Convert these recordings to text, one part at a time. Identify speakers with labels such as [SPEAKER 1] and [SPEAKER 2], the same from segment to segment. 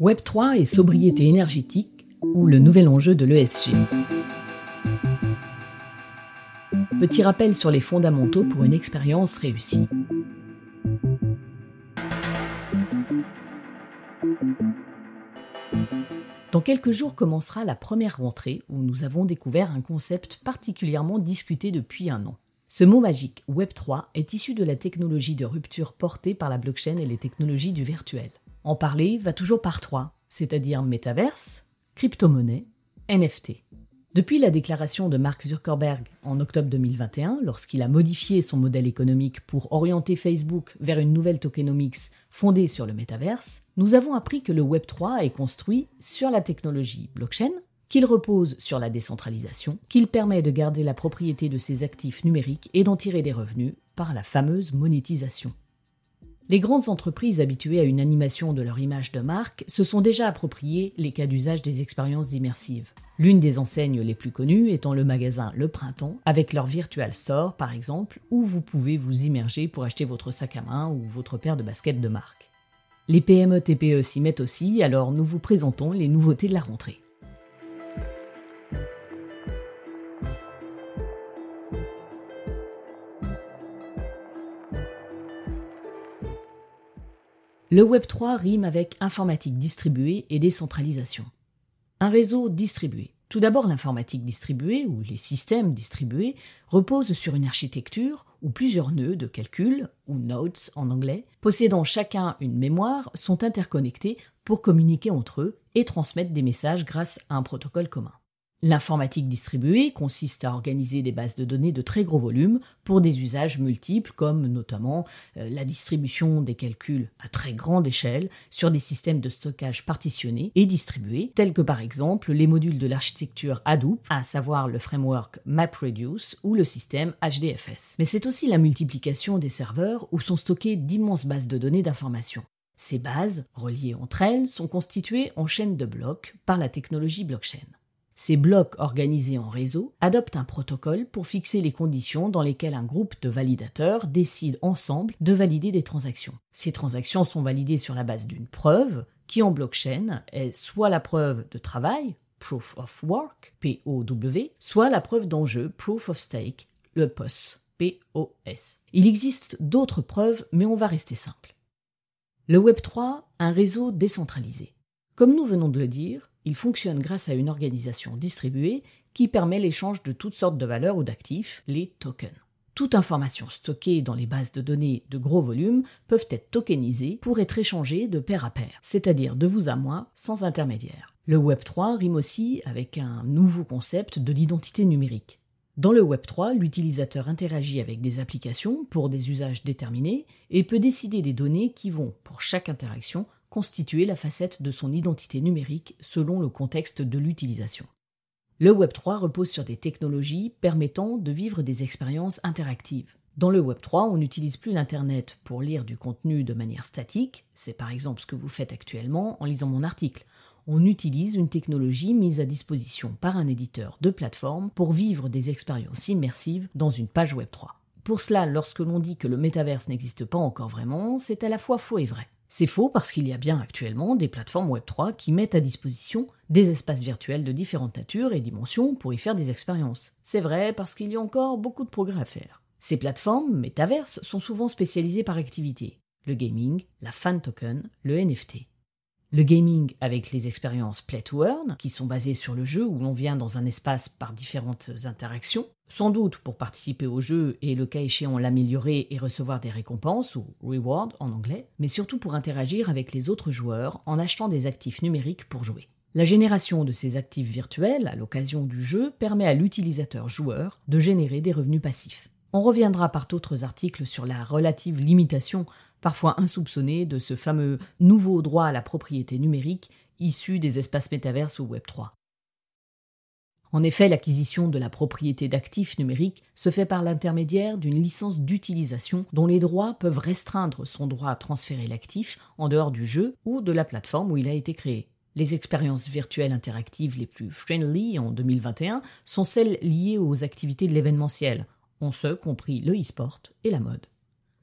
[SPEAKER 1] Web3 et sobriété énergétique ou le nouvel enjeu de l'ESG. Petit rappel sur les fondamentaux pour une expérience réussie. Dans quelques jours commencera la première rentrée où nous avons découvert un concept particulièrement discuté depuis un an. Ce mot magique, Web3, est issu de la technologie de rupture portée par la blockchain et les technologies du virtuel. En parler va toujours par trois, c'est-à-dire métaverse, crypto-monnaie, NFT. Depuis la déclaration de Mark Zuckerberg en octobre 2021, lorsqu'il a modifié son modèle économique pour orienter Facebook vers une nouvelle tokenomics fondée sur le métaverse, nous avons appris que le Web3 est construit sur la technologie blockchain, qu'il repose sur la décentralisation, qu'il permet de garder la propriété de ses actifs numériques et d'en tirer des revenus par la fameuse monétisation. Les grandes entreprises habituées à une animation de leur image de marque se sont déjà appropriées les cas d'usage des expériences immersives. L'une des enseignes les plus connues étant le magasin Le Printemps, avec leur Virtual Store par exemple, où vous pouvez vous immerger pour acheter votre sac à main ou votre paire de baskets de marque. Les PME TPE s'y mettent aussi, alors nous vous présentons les nouveautés de la rentrée. Le Web3 rime avec informatique distribuée et décentralisation. Un réseau distribué. Tout d'abord, l'informatique distribuée, ou les systèmes distribués, reposent sur une architecture où plusieurs nœuds de calcul, ou nodes en anglais, possédant chacun une mémoire, sont interconnectés pour communiquer entre eux et transmettre des messages grâce à un protocole commun. L'informatique distribuée consiste à organiser des bases de données de très gros volume pour des usages multiples comme notamment euh, la distribution des calculs à très grande échelle sur des systèmes de stockage partitionnés et distribués tels que par exemple les modules de l'architecture Hadoop, à savoir le framework MapReduce ou le système HDFS. Mais c'est aussi la multiplication des serveurs où sont stockées d'immenses bases de données d'information. Ces bases, reliées entre elles, sont constituées en chaînes de blocs par la technologie blockchain. Ces blocs organisés en réseau adoptent un protocole pour fixer les conditions dans lesquelles un groupe de validateurs décide ensemble de valider des transactions. Ces transactions sont validées sur la base d'une preuve qui en blockchain est soit la preuve de travail, Proof of Work, POW, soit la preuve d'enjeu, Proof of Stake, le POS, POS. Il existe d'autres preuves, mais on va rester simple. Le Web3, un réseau décentralisé. Comme nous venons de le dire, il fonctionne grâce à une organisation distribuée qui permet l'échange de toutes sortes de valeurs ou d'actifs, les tokens. Toute information stockée dans les bases de données de gros volumes peuvent être tokenisées pour être échangées de pair à pair, c'est-à-dire de vous à moi sans intermédiaire. Le Web3 rime aussi avec un nouveau concept de l'identité numérique. Dans le Web3, l'utilisateur interagit avec des applications pour des usages déterminés et peut décider des données qui vont, pour chaque interaction, constituer la facette de son identité numérique selon le contexte de l'utilisation. Le Web3 repose sur des technologies permettant de vivre des expériences interactives. Dans le Web3, on n'utilise plus l'Internet pour lire du contenu de manière statique, c'est par exemple ce que vous faites actuellement en lisant mon article. On utilise une technologie mise à disposition par un éditeur de plateforme pour vivre des expériences immersives dans une page Web3. Pour cela, lorsque l'on dit que le métaverse n'existe pas encore vraiment, c'est à la fois faux et vrai. C'est faux parce qu'il y a bien actuellement des plateformes Web3 qui mettent à disposition des espaces virtuels de différentes natures et dimensions pour y faire des expériences. C'est vrai parce qu'il y a encore beaucoup de progrès à faire. Ces plateformes, métaverses, sont souvent spécialisées par activité. Le gaming, la fan token, le NFT. Le gaming avec les expériences Play to Earn, qui sont basées sur le jeu où l'on vient dans un espace par différentes interactions, sans doute pour participer au jeu et le cas échéant l'améliorer et recevoir des récompenses ou reward en anglais, mais surtout pour interagir avec les autres joueurs en achetant des actifs numériques pour jouer. La génération de ces actifs virtuels à l'occasion du jeu permet à l'utilisateur joueur de générer des revenus passifs. On reviendra par d'autres articles sur la relative limitation parfois insoupçonné de ce fameux nouveau droit à la propriété numérique issu des espaces métaverses ou Web3. En effet, l'acquisition de la propriété d'actifs numériques se fait par l'intermédiaire d'une licence d'utilisation dont les droits peuvent restreindre son droit à transférer l'actif en dehors du jeu ou de la plateforme où il a été créé. Les expériences virtuelles interactives les plus friendly en 2021 sont celles liées aux activités de l'événementiel, en ce compris le e-sport et la mode.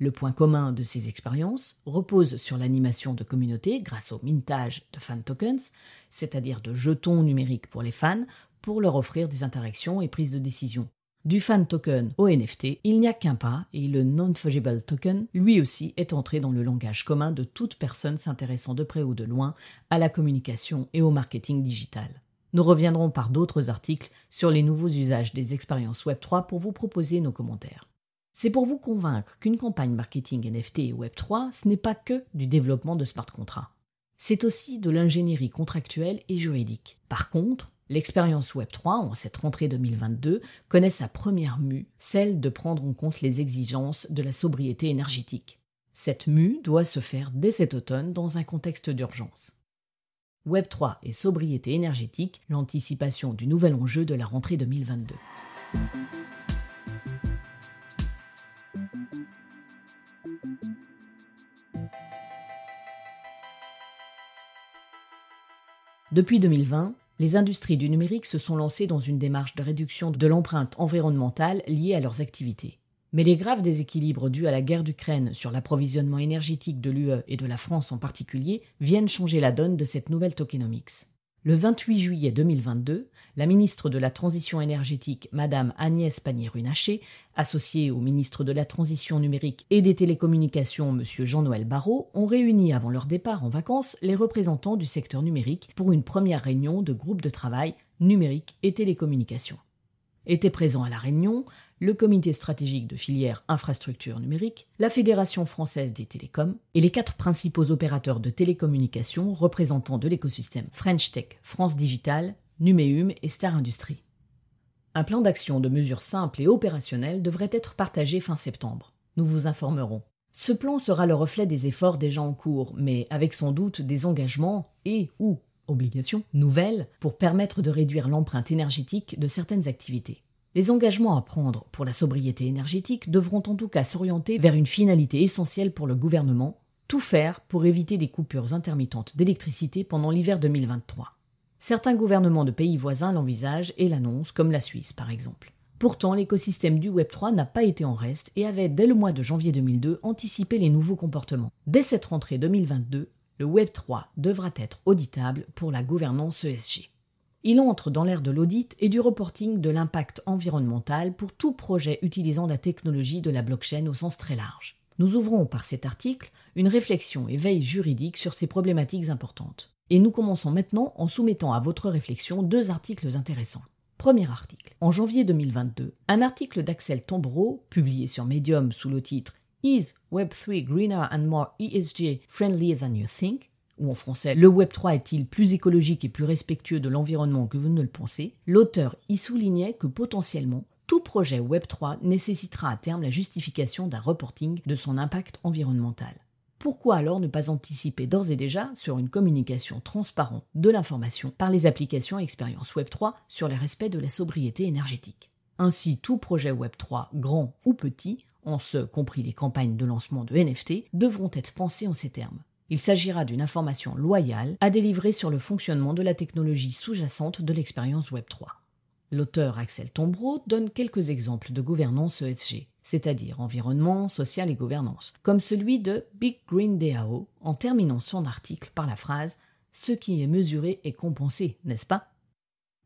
[SPEAKER 1] Le point commun de ces expériences repose sur l'animation de communautés grâce au mintage de fan tokens, c'est-à-dire de jetons numériques pour les fans, pour leur offrir des interactions et prises de décision. Du fan token au NFT, il n'y a qu'un pas et le non-fungible token, lui aussi, est entré dans le langage commun de toute personne s'intéressant de près ou de loin à la communication et au marketing digital. Nous reviendrons par d'autres articles sur les nouveaux usages des expériences Web3 pour vous proposer nos commentaires. C'est pour vous convaincre qu'une campagne marketing NFT et Web3, ce n'est pas que du développement de smart contracts. C'est aussi de l'ingénierie contractuelle et juridique. Par contre, l'expérience Web3, en cette rentrée 2022, connaît sa première mue, celle de prendre en compte les exigences de la sobriété énergétique. Cette mue doit se faire dès cet automne dans un contexte d'urgence. Web3 et sobriété énergétique, l'anticipation du nouvel enjeu de la rentrée 2022. Depuis 2020, les industries du numérique se sont lancées dans une démarche de réduction de l'empreinte environnementale liée à leurs activités. Mais les graves déséquilibres dus à la guerre d'Ukraine sur l'approvisionnement énergétique de l'UE et de la France en particulier viennent changer la donne de cette nouvelle tokenomics. Le 28 juillet 2022, la ministre de la Transition énergétique, Madame Agnès Pannier-Runacher, associée au ministre de la Transition numérique et des télécommunications, Monsieur Jean-Noël Barrot, ont réuni avant leur départ en vacances les représentants du secteur numérique pour une première réunion de groupe de travail numérique et télécommunications. Étaient présents à la réunion le comité stratégique de filière infrastructure numérique, la Fédération française des télécoms et les quatre principaux opérateurs de télécommunications représentants de l'écosystème French Tech, France Digital, Numéum et Star Industries. Un plan d'action de mesures simples et opérationnelles devrait être partagé fin septembre. Nous vous informerons. Ce plan sera le reflet des efforts déjà en cours, mais avec sans doute des engagements et ou obligations nouvelles pour permettre de réduire l'empreinte énergétique de certaines activités. Les engagements à prendre pour la sobriété énergétique devront en tout cas s'orienter vers une finalité essentielle pour le gouvernement, tout faire pour éviter des coupures intermittentes d'électricité pendant l'hiver 2023. Certains gouvernements de pays voisins l'envisagent et l'annoncent, comme la Suisse par exemple. Pourtant, l'écosystème du Web3 n'a pas été en reste et avait, dès le mois de janvier 2002, anticipé les nouveaux comportements. Dès cette rentrée 2022, le Web3 devra être auditable pour la gouvernance ESG. Il entre dans l'ère de l'audit et du reporting de l'impact environnemental pour tout projet utilisant la technologie de la blockchain au sens très large. Nous ouvrons par cet article une réflexion et veille juridique sur ces problématiques importantes. Et nous commençons maintenant en soumettant à votre réflexion deux articles intéressants. Premier article. En janvier 2022, un article d'Axel Tombreau, publié sur Medium sous le titre Is Web3 greener and more ESG friendly than you think? Ou en français Le Web 3 est-il plus écologique et plus respectueux de l'environnement que vous ne le pensez? L'auteur y soulignait que potentiellement, tout projet Web 3 nécessitera à terme la justification d'un reporting de son impact environnemental. Pourquoi alors ne pas anticiper d'ores et déjà sur une communication transparente de l'information par les applications expérience Web 3 sur les respects de la sobriété énergétique? Ainsi, tout projet Web 3, grand ou petit, en ce compris les campagnes de lancement de NFT, devront être pensés en ces termes. Il s'agira d'une information loyale à délivrer sur le fonctionnement de la technologie sous-jacente de l'expérience Web3. L'auteur Axel Tombreau donne quelques exemples de gouvernance ESG, c'est-à-dire environnement, social et gouvernance, comme celui de Big Green DAO, en terminant son article par la phrase Ce qui est mesuré est compensé, n'est-ce pas?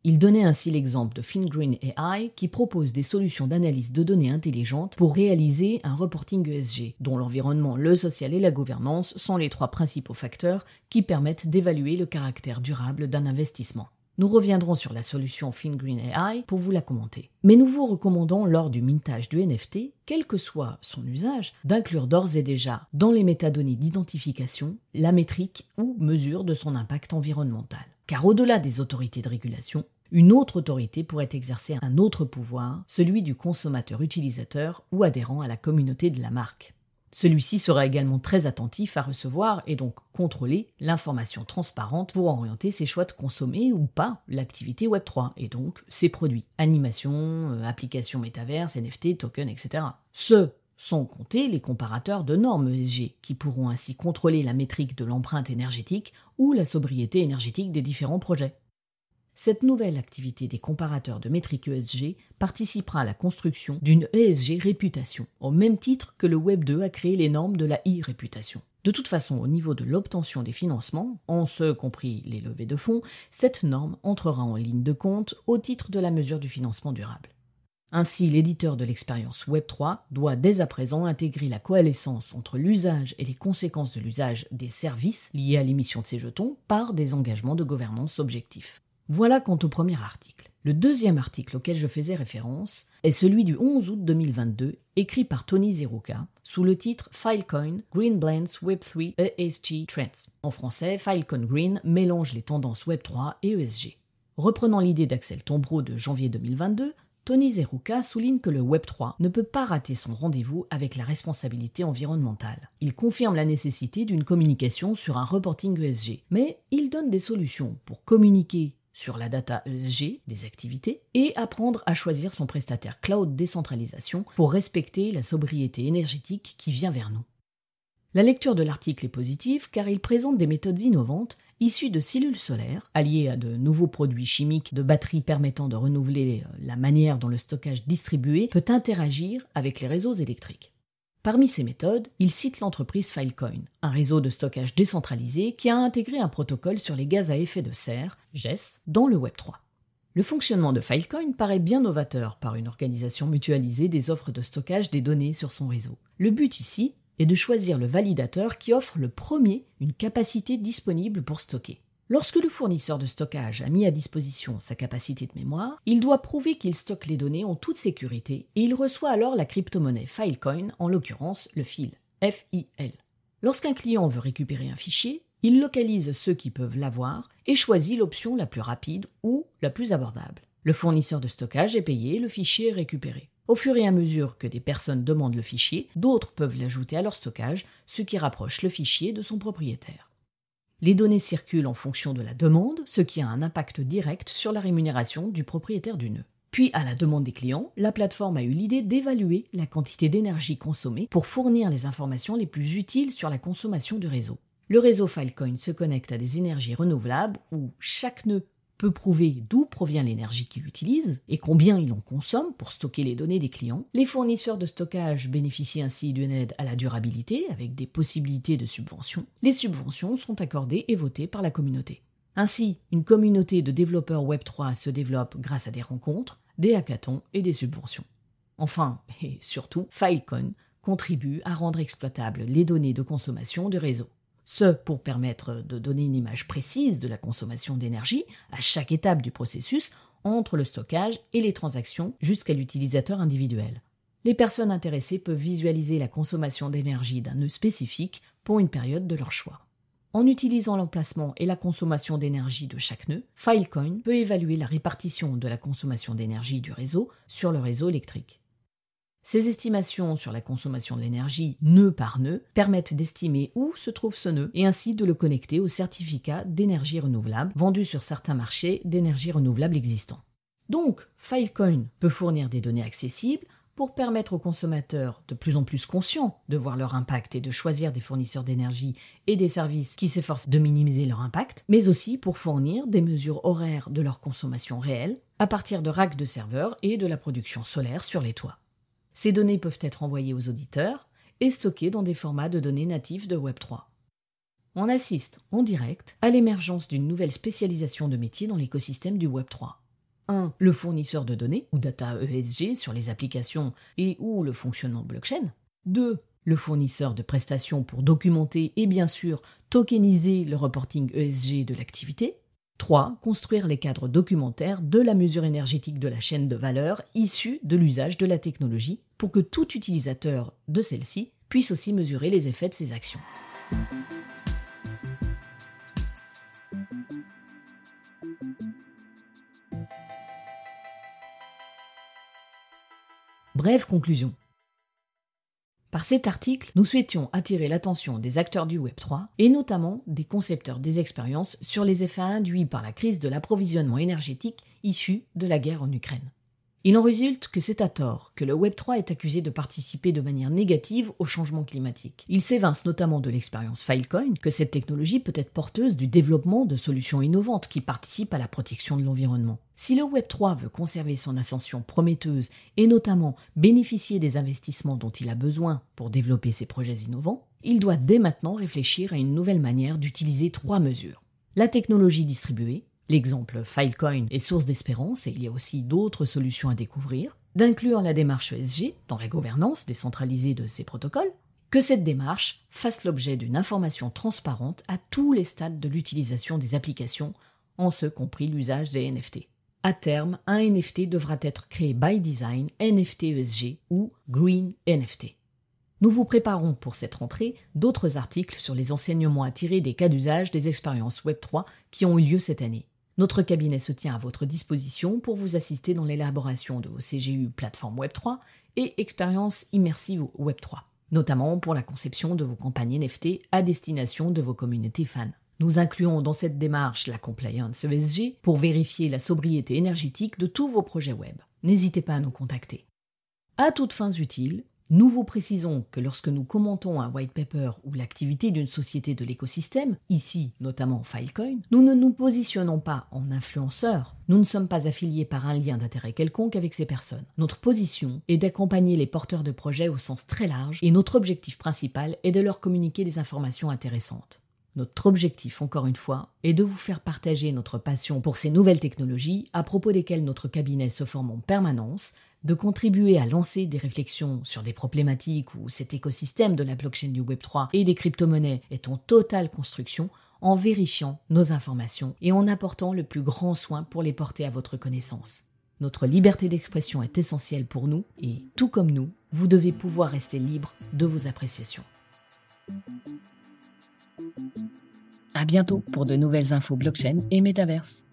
[SPEAKER 1] Il donnait ainsi l'exemple de FinGreen AI qui propose des solutions d'analyse de données intelligentes pour réaliser un reporting ESG, dont l'environnement, le social et la gouvernance sont les trois principaux facteurs qui permettent d'évaluer le caractère durable d'un investissement. Nous reviendrons sur la solution FinGreen AI pour vous la commenter. Mais nous vous recommandons lors du mintage du NFT, quel que soit son usage, d'inclure d'ores et déjà dans les métadonnées d'identification la métrique ou mesure de son impact environnemental. Car au-delà des autorités de régulation, une autre autorité pourrait exercer un autre pouvoir, celui du consommateur utilisateur ou adhérent à la communauté de la marque. Celui-ci sera également très attentif à recevoir et donc contrôler l'information transparente pour orienter ses choix de consommer ou pas l'activité Web3 et donc ses produits, animation, euh, applications métaverse, NFT, tokens, etc. Ce sans compter les comparateurs de normes ESG, qui pourront ainsi contrôler la métrique de l'empreinte énergétique ou la sobriété énergétique des différents projets. Cette nouvelle activité des comparateurs de métriques ESG participera à la construction d'une ESG réputation, au même titre que le Web 2 a créé les normes de la e-réputation. De toute façon, au niveau de l'obtention des financements, en ce compris les levées de fonds, cette norme entrera en ligne de compte au titre de la mesure du financement durable. Ainsi, l'éditeur de l'expérience Web3 doit dès à présent intégrer la coalescence entre l'usage et les conséquences de l'usage des services liés à l'émission de ces jetons par des engagements de gouvernance objectifs. Voilà quant au premier article. Le deuxième article auquel je faisais référence est celui du 11 août 2022, écrit par Tony Zeruka, sous le titre Filecoin Green Blends Web3 ESG Trends. En français, Filecoin Green mélange les tendances Web3 et ESG. Reprenant l'idée d'Axel Tombreau de janvier 2022, Tony Zeruka souligne que le Web3 ne peut pas rater son rendez-vous avec la responsabilité environnementale. Il confirme la nécessité d'une communication sur un reporting ESG, mais il donne des solutions pour communiquer sur la data ESG des activités et apprendre à choisir son prestataire cloud décentralisation pour respecter la sobriété énergétique qui vient vers nous. La lecture de l'article est positive car il présente des méthodes innovantes issues de cellules solaires, alliées à de nouveaux produits chimiques de batteries permettant de renouveler euh, la manière dont le stockage distribué peut interagir avec les réseaux électriques. Parmi ces méthodes, il cite l'entreprise Filecoin, un réseau de stockage décentralisé qui a intégré un protocole sur les gaz à effet de serre, GES, dans le Web3. Le fonctionnement de Filecoin paraît bien novateur par une organisation mutualisée des offres de stockage des données sur son réseau. Le but ici et de choisir le validateur qui offre le premier une capacité disponible pour stocker. Lorsque le fournisseur de stockage a mis à disposition sa capacité de mémoire, il doit prouver qu'il stocke les données en toute sécurité et il reçoit alors la crypto-monnaie Filecoin, en l'occurrence le FIL, FIL. Lorsqu'un client veut récupérer un fichier, il localise ceux qui peuvent l'avoir et choisit l'option la plus rapide ou la plus abordable. Le fournisseur de stockage est payé, le fichier est récupéré. Au fur et à mesure que des personnes demandent le fichier, d'autres peuvent l'ajouter à leur stockage, ce qui rapproche le fichier de son propriétaire. Les données circulent en fonction de la demande, ce qui a un impact direct sur la rémunération du propriétaire du nœud. Puis, à la demande des clients, la plateforme a eu l'idée d'évaluer la quantité d'énergie consommée pour fournir les informations les plus utiles sur la consommation du réseau. Le réseau Filecoin se connecte à des énergies renouvelables où chaque nœud prouver d'où provient l'énergie qu'il utilise et combien il en consomme pour stocker les données des clients. Les fournisseurs de stockage bénéficient ainsi d'une aide à la durabilité avec des possibilités de subventions. Les subventions sont accordées et votées par la communauté. Ainsi, une communauté de développeurs Web3 se développe grâce à des rencontres, des hackathons et des subventions. Enfin, et surtout, Filecoin contribue à rendre exploitables les données de consommation du réseau. Ce pour permettre de donner une image précise de la consommation d'énergie à chaque étape du processus entre le stockage et les transactions jusqu'à l'utilisateur individuel. Les personnes intéressées peuvent visualiser la consommation d'énergie d'un nœud spécifique pour une période de leur choix. En utilisant l'emplacement et la consommation d'énergie de chaque nœud, Filecoin peut évaluer la répartition de la consommation d'énergie du réseau sur le réseau électrique. Ces estimations sur la consommation de l'énergie nœud par nœud permettent d'estimer où se trouve ce nœud et ainsi de le connecter au certificat d'énergie renouvelable vendu sur certains marchés d'énergie renouvelable existants. Donc, Filecoin peut fournir des données accessibles pour permettre aux consommateurs de plus en plus conscients de voir leur impact et de choisir des fournisseurs d'énergie et des services qui s'efforcent de minimiser leur impact, mais aussi pour fournir des mesures horaires de leur consommation réelle à partir de racks de serveurs et de la production solaire sur les toits. Ces données peuvent être envoyées aux auditeurs et stockées dans des formats de données natifs de Web3. On assiste en direct à l'émergence d'une nouvelle spécialisation de métiers dans l'écosystème du Web3. 1. Le fournisseur de données, ou data ESG sur les applications et ou le fonctionnement blockchain. 2. Le fournisseur de prestations pour documenter et bien sûr tokeniser le reporting ESG de l'activité. 3. Construire les cadres documentaires de la mesure énergétique de la chaîne de valeur issue de l'usage de la technologie pour que tout utilisateur de celle-ci puisse aussi mesurer les effets de ses actions. Brève conclusion. Par cet article, nous souhaitions attirer l'attention des acteurs du Web3 et notamment des concepteurs des expériences sur les effets induits par la crise de l'approvisionnement énergétique issue de la guerre en Ukraine. Il en résulte que c'est à tort que le Web3 est accusé de participer de manière négative au changement climatique. Il s'évince notamment de l'expérience Filecoin que cette technologie peut être porteuse du développement de solutions innovantes qui participent à la protection de l'environnement. Si le Web3 veut conserver son ascension prometteuse et notamment bénéficier des investissements dont il a besoin pour développer ses projets innovants, il doit dès maintenant réfléchir à une nouvelle manière d'utiliser trois mesures. La technologie distribuée, L'exemple Filecoin est source d'espérance et il y a aussi d'autres solutions à découvrir. D'inclure la démarche ESG dans la gouvernance décentralisée de ces protocoles. Que cette démarche fasse l'objet d'une information transparente à tous les stades de l'utilisation des applications, en ce compris l'usage des NFT. À terme, un NFT devra être créé by design NFT ESG ou Green NFT. Nous vous préparons pour cette rentrée d'autres articles sur les enseignements à tirer des cas d'usage des expériences Web3 qui ont eu lieu cette année. Notre cabinet se tient à votre disposition pour vous assister dans l'élaboration de vos CGU plateforme Web3 et expériences immersives Web3, notamment pour la conception de vos campagnes NFT à destination de vos communautés fans. Nous incluons dans cette démarche la compliance ESG pour vérifier la sobriété énergétique de tous vos projets web. N'hésitez pas à nous contacter. À toutes fins utiles, nous vous précisons que lorsque nous commentons un white paper ou l'activité d'une société de l'écosystème, ici notamment Filecoin, nous ne nous positionnons pas en influenceurs. Nous ne sommes pas affiliés par un lien d'intérêt quelconque avec ces personnes. Notre position est d'accompagner les porteurs de projets au sens très large et notre objectif principal est de leur communiquer des informations intéressantes. Notre objectif, encore une fois, est de vous faire partager notre passion pour ces nouvelles technologies à propos desquelles notre cabinet se forme en permanence de contribuer à lancer des réflexions sur des problématiques où cet écosystème de la blockchain du Web3 et des crypto-monnaies est en totale construction en vérifiant nos informations et en apportant le plus grand soin pour les porter à votre connaissance. Notre liberté d'expression est essentielle pour nous et, tout comme nous, vous devez pouvoir rester libre de vos appréciations. À bientôt pour de nouvelles infos blockchain et métaverse.